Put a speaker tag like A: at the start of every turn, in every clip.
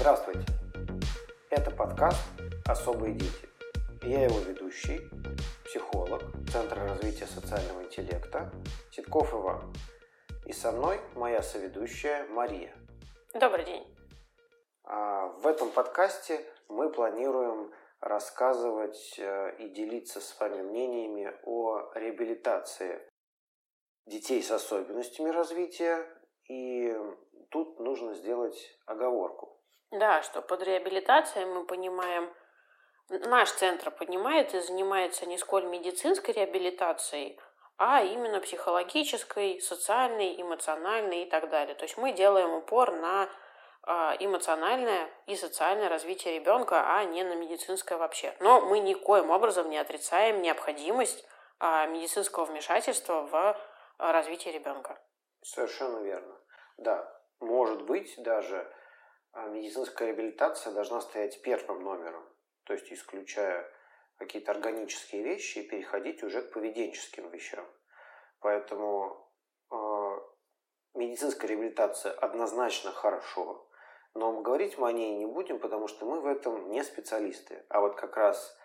A: Здравствуйте! Это подкаст «Особые дети». Я его ведущий, психолог Центра развития социального интеллекта Титков Иван. И со мной моя соведущая Мария.
B: Добрый день.
A: А в этом подкасте мы планируем рассказывать э, и делиться с вами мнениями о реабилитации детей с особенностями развития. И тут нужно сделать оговорку.
B: Да, что под реабилитацией мы понимаем, наш центр понимает и занимается не сколь медицинской реабилитацией, а именно психологической, социальной, эмоциональной и так далее. То есть мы делаем упор на а, эмоциональное и социальное развитие ребенка, а не на медицинское вообще. Но мы никоим образом не отрицаем необходимость а, медицинского вмешательства в а, развитие ребенка.
A: Совершенно верно. Да, может быть, даже медицинская реабилитация должна стоять первым номером, то есть исключая какие-то органические вещи и переходить уже к поведенческим вещам. Поэтому медицинская реабилитация однозначно хорошо, но говорить мы о ней не будем, потому что мы в этом не специалисты. А вот как раз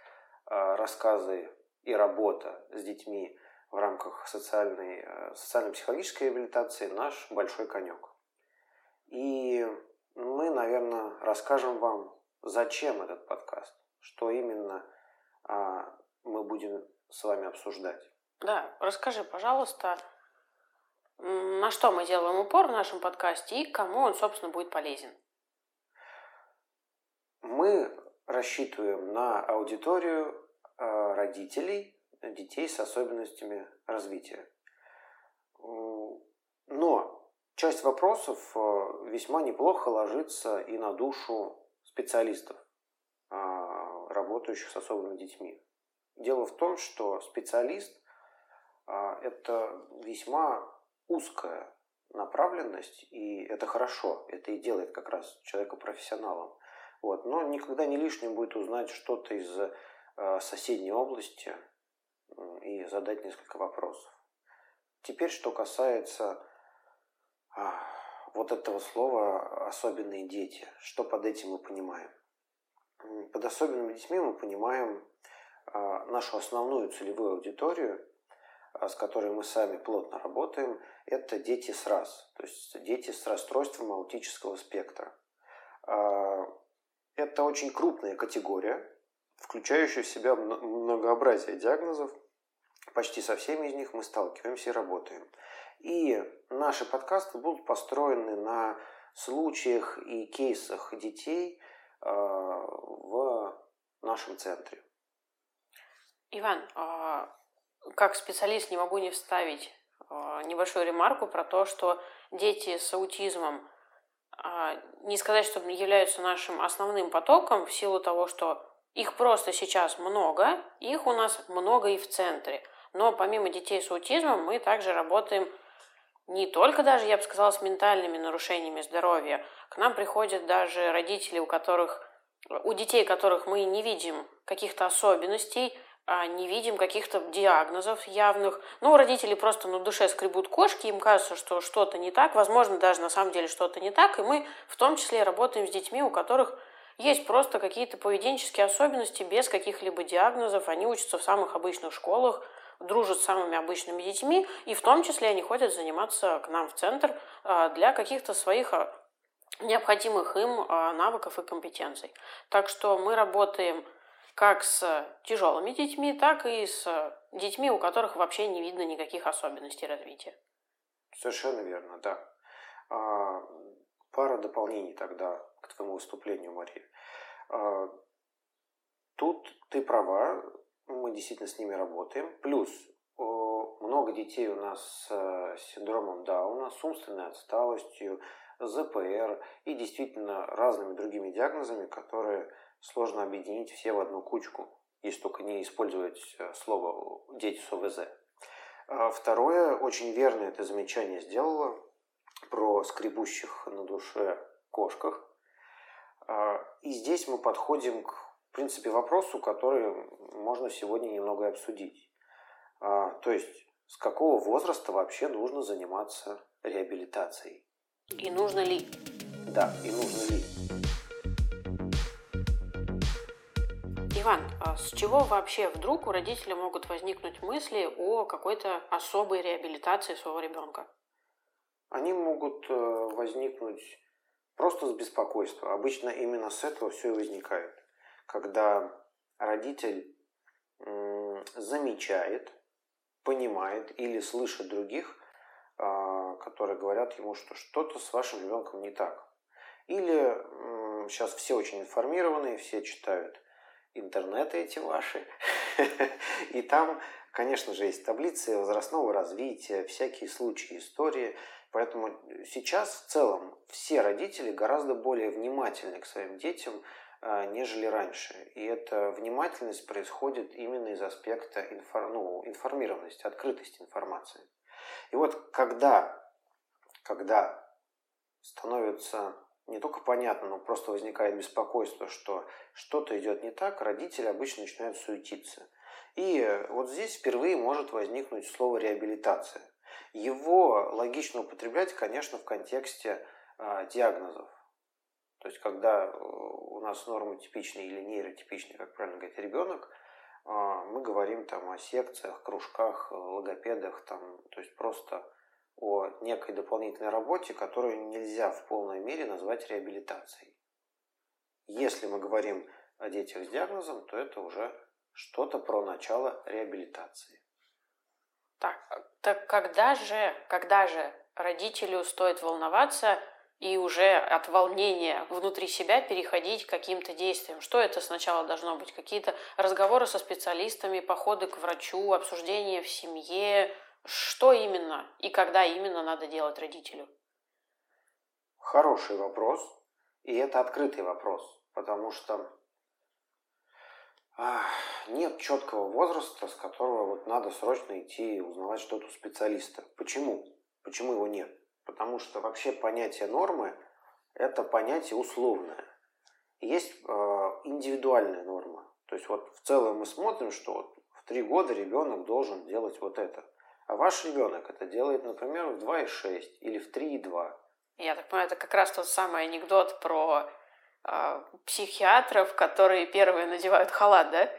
A: а, рассказы и работа с детьми в рамках социальной, э, социально-психологической реабилитации наш большой конек. И мы, наверное, расскажем вам, зачем этот подкаст, что именно а, мы будем с вами обсуждать.
B: Да, расскажи, пожалуйста, на что мы делаем упор в нашем подкасте и кому он, собственно, будет полезен.
A: Мы рассчитываем на аудиторию э, родителей детей с особенностями развития. Но часть вопросов э, весьма неплохо ложится и на душу специалистов, э, работающих с особыми детьми. Дело в том, что специалист – это весьма узкая направленность, и это хорошо, это и делает как раз человека профессионалом. Вот. Но никогда не лишним будет узнать что-то из э, соседней области и задать несколько вопросов. Теперь, что касается вот этого слова «особенные дети», что под этим мы понимаем? Под особенными детьми мы понимаем э, нашу основную целевую аудиторию, э, с которой мы сами плотно работаем, это дети с РАС, то есть дети с расстройством аутического спектра. А, это очень крупная категория, включающая в себя многообразие диагнозов. Почти со всеми из них мы сталкиваемся и работаем. И наши подкасты будут построены на случаях и кейсах детей э, в нашем центре.
B: Иван, а, как специалист не могу не вставить а, небольшую ремарку про то, что дети с аутизмом а, не сказать, что являются нашим основным потоком в силу того, что их просто сейчас много, их у нас много и в центре. Но помимо детей с аутизмом мы также работаем не только даже, я бы сказала, с ментальными нарушениями здоровья. К нам приходят даже родители, у которых, у детей, которых мы не видим каких-то особенностей, а не видим каких-то диагнозов явных. Ну, родители просто на душе скребут кошки, им кажется, что что-то не так, возможно, даже на самом деле что-то не так, и мы в том числе работаем с детьми, у которых есть просто какие-то поведенческие особенности без каких-либо диагнозов, они учатся в самых обычных школах, дружат с самыми обычными детьми, и в том числе они ходят заниматься к нам в центр а, для каких-то своих а, необходимых им а, навыков и компетенций. Так что мы работаем как с тяжелыми детьми, так и с детьми, у которых вообще не видно никаких особенностей развития.
A: Совершенно верно, да. Пара дополнений тогда к твоему выступлению, Мария. Тут ты права, мы действительно с ними работаем. Плюс много детей у нас с синдромом Дауна, с умственной отсталостью, ЗПР и действительно разными другими диагнозами, которые сложно объединить все в одну кучку, если только не использовать э, слово «дети с ОВЗ». А второе, очень верное это замечание сделала про скребущих на душе кошках. А, и здесь мы подходим к, в принципе, вопросу, который можно сегодня немного обсудить. А, то есть, с какого возраста вообще нужно заниматься реабилитацией?
B: И нужно ли?
A: Да, и нужно ли.
B: Иван, а с чего вообще вдруг у родителей могут возникнуть мысли о какой-то особой реабилитации своего ребенка?
A: Они могут э, возникнуть просто с беспокойства. Обычно именно с этого все и возникает. Когда родитель замечает, понимает или слышит других, а, которые говорят ему, что что-то с вашим ребенком не так. Или сейчас все очень информированные, все читают интернеты эти ваши. И там, конечно же, есть таблицы возрастного развития, всякие случаи, истории. Поэтому сейчас в целом все родители гораздо более внимательны к своим детям, нежели раньше. И эта внимательность происходит именно из аспекта инфор... ну, информированности, открытости информации. И вот когда, когда становится не только понятно, но просто возникает беспокойство, что что-то идет не так, родители обычно начинают суетиться. И вот здесь впервые может возникнуть слово реабилитация. Его логично употреблять, конечно, в контексте э, диагнозов. То есть, когда э, у нас нормотипичный или нейротипичный, как правильно говорить, ребенок, э, мы говорим там о секциях, кружках, логопедах, там, то есть просто о некой дополнительной работе, которую нельзя в полной мере назвать реабилитацией. Если мы говорим о детях с диагнозом, то это уже что-то про начало реабилитации.
B: Так, так когда же, когда же родителю стоит волноваться и уже от волнения внутри себя переходить к каким-то действиям? Что это сначала должно быть? Какие-то разговоры со специалистами, походы к врачу, обсуждения в семье, что именно и когда именно надо делать родителю?
A: Хороший вопрос. И это открытый вопрос, потому что нет четкого возраста, с которого вот надо срочно идти и узнавать что-то у специалиста. Почему? Почему его нет? Потому что вообще понятие нормы – это понятие условное. есть э, индивидуальная норма. То есть вот в целом мы смотрим, что вот в три года ребенок должен делать вот это. А ваш ребенок это делает, например, в 2,6 или в 3,2.
B: Я так понимаю, это как раз тот самый анекдот про э, психиатров, которые первые надевают халат, да?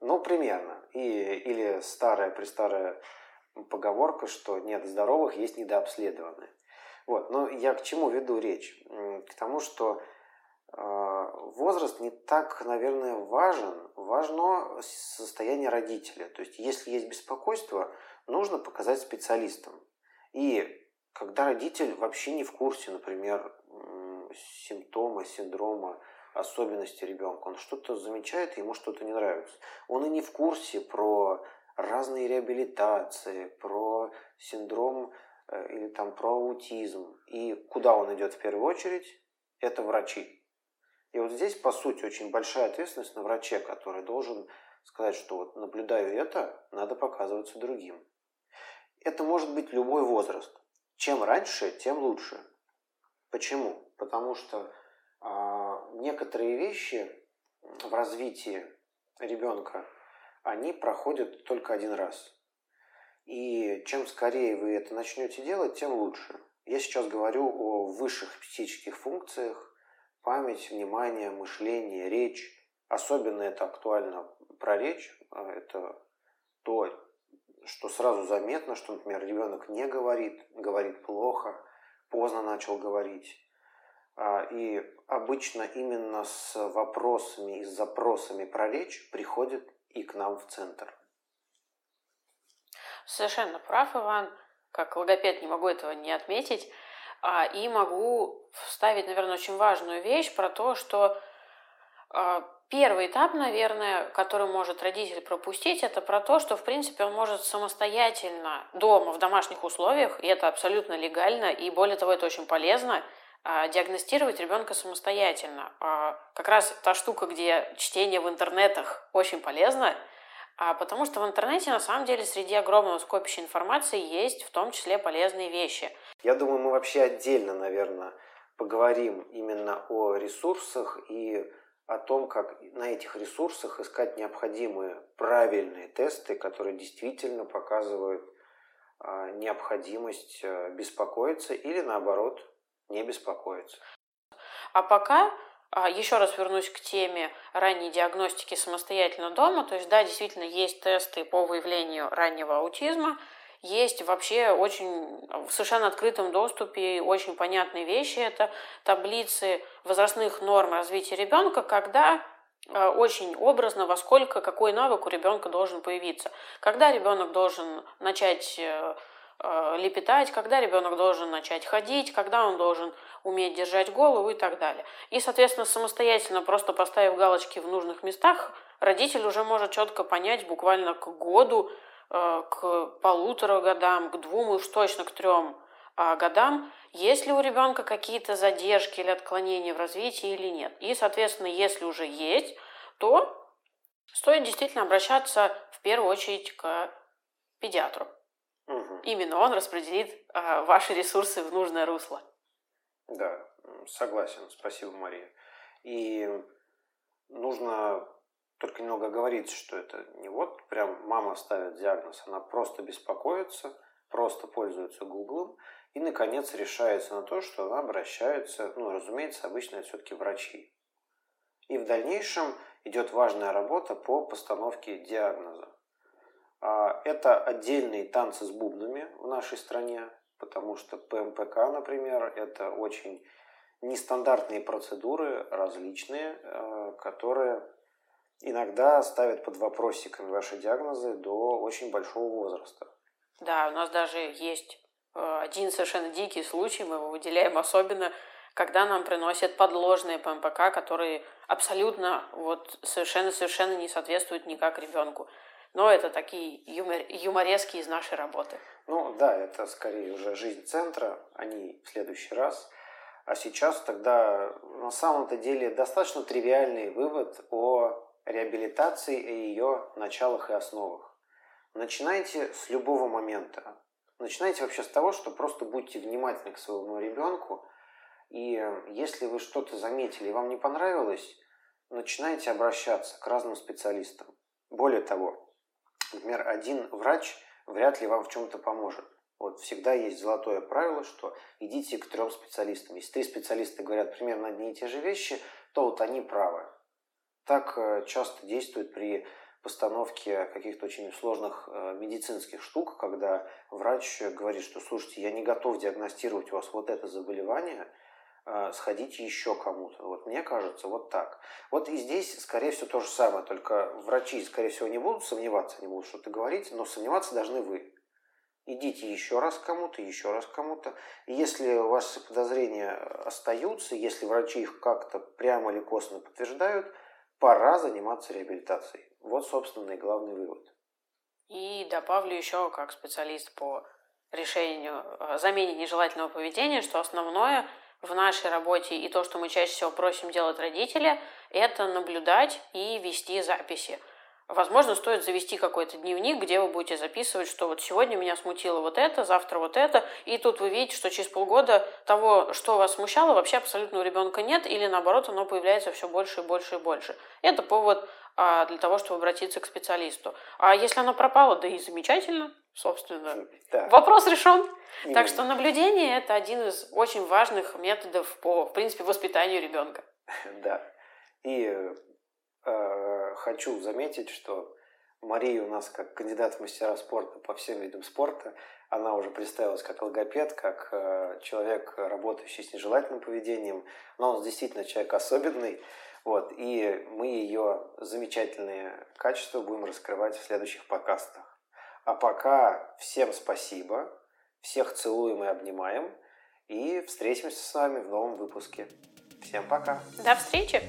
A: Ну, примерно. И, или старая престарая поговорка, что нет здоровых, есть недообследованные. Вот. Но я к чему веду речь? К тому, что э, возраст не так, наверное, важен. Важно состояние родителя. То есть, если есть беспокойство, нужно показать специалистам. И когда родитель вообще не в курсе, например, симптома, синдрома, особенности ребенка, он что-то замечает, ему что-то не нравится. Он и не в курсе про разные реабилитации, про синдром э, или там про аутизм. И куда он идет в первую очередь? Это врачи. И вот здесь, по сути, очень большая ответственность на враче, который должен сказать, что вот наблюдаю это, надо показываться другим. Это может быть любой возраст. Чем раньше, тем лучше. Почему? Потому что а, некоторые вещи в развитии ребенка, они проходят только один раз. И чем скорее вы это начнете делать, тем лучше. Я сейчас говорю о высших психических функциях, память, внимание, мышление, речь. Особенно это актуально про речь. А, это то, что сразу заметно, что, например, ребенок не говорит, говорит плохо, поздно начал говорить. А, и обычно именно с вопросами и с запросами про речь приходит и к нам в центр.
B: Совершенно прав, Иван. Как логопед не могу этого не отметить. А, и могу вставить, наверное, очень важную вещь про то, что а, Первый этап, наверное, который может родитель пропустить, это про то, что, в принципе, он может самостоятельно дома, в домашних условиях, и это абсолютно легально, и более того, это очень полезно, диагностировать ребенка самостоятельно. А, как раз та штука, где чтение в интернетах очень полезно, а, потому что в интернете, на самом деле, среди огромного скопища информации есть в том числе полезные вещи.
A: Я думаю, мы вообще отдельно, наверное, поговорим именно о ресурсах и о том, как на этих ресурсах искать необходимые правильные тесты, которые действительно показывают а, необходимость беспокоиться или наоборот не беспокоиться.
B: А пока а, еще раз вернусь к теме ранней диагностики самостоятельно дома. То есть, да, действительно, есть тесты по выявлению раннего аутизма, есть вообще очень в совершенно открытом доступе очень понятные вещи. Это таблицы возрастных норм развития ребенка, когда а, очень образно, во сколько какой навык у ребенка должен появиться. Когда ребенок должен начать э, лепетать, когда ребенок должен начать ходить, когда он должен уметь держать голову и так далее. И, соответственно, самостоятельно, просто поставив галочки в нужных местах, родитель уже может четко понять буквально к году, э, к полутора годам, к двум и уж точно к трем а, годам, есть ли у ребенка какие-то задержки или отклонения в развитии или нет. И, соответственно, если уже есть, то стоит действительно обращаться в первую очередь к педиатру. Угу. Именно он распределит а, ваши ресурсы в нужное русло.
A: Да, согласен. Спасибо, Мария. И нужно только немного говорить, что это не вот прям мама ставит диагноз, она просто беспокоится, просто пользуется Гуглом и, наконец, решается на то, что она обращается, ну, разумеется, обычно это все-таки врачи. И в дальнейшем идет важная работа по постановке диагноза. А, это отдельные танцы с бубнами в нашей стране, потому что ПМПК, например, это очень нестандартные процедуры, различные, э, которые иногда ставят под вопросиками ваши диагнозы до очень большого возраста.
B: Да, у нас даже есть э, один совершенно дикий случай, мы его выделяем особенно, когда нам приносят подложные ПМПК, которые абсолютно вот совершенно-совершенно не соответствуют никак ребенку. Но это такие юмор, юморески из нашей работы.
A: Ну да, это скорее уже жизнь центра, они в следующий раз. А сейчас тогда на самом-то деле достаточно тривиальный вывод о реабилитации и ее началах и основах. Начинайте с любого момента. Начинайте вообще с того, что просто будьте внимательны к своему ребенку. И если вы что-то заметили и вам не понравилось, начинайте обращаться к разным специалистам. Более того, Например, один врач вряд ли вам в чем-то поможет. Вот всегда есть золотое правило, что идите к трем специалистам. Если три специалиста говорят примерно одни и те же вещи, то вот они правы. Так э, часто действует при постановке каких-то очень сложных э, медицинских штук, когда врач говорит, что слушайте, я не готов диагностировать у вас вот это заболевание, сходите еще кому-то. Вот мне кажется, вот так. Вот и здесь, скорее всего, то же самое, только врачи, скорее всего, не будут сомневаться, не будут что-то говорить, но сомневаться должны вы. Идите еще раз кому-то, еще раз кому-то. И если вас подозрения остаются, если врачи их как-то прямо или косвенно подтверждают, пора заниматься реабилитацией. Вот, собственно, и главный вывод.
B: И добавлю еще, как специалист по решению, э, замене нежелательного поведения, что основное – в нашей работе и то, что мы чаще всего просим делать родители, это наблюдать и вести записи. Возможно, стоит завести какой-то дневник, где вы будете записывать, что вот сегодня меня смутило вот это, завтра вот это, и тут вы видите, что через полгода того, что вас смущало, вообще абсолютно у ребенка нет, или наоборот, оно появляется все больше и больше и больше. Это повод а, для того, чтобы обратиться к специалисту. А если оно пропало, да и замечательно, собственно. Да. Вопрос решен. Именно. Так что наблюдение это один из очень важных методов по, в принципе, воспитанию ребенка.
A: Да. И хочу заметить, что Мария у нас как кандидат в мастера спорта по всем видам спорта, она уже представилась как логопед, как э, человек, работающий с нежелательным поведением. Но он действительно человек особенный. Вот, и мы ее замечательные качества будем раскрывать в следующих подкастах. А пока всем спасибо. Всех целуем и обнимаем. И встретимся с вами в новом выпуске. Всем пока.
B: До встречи.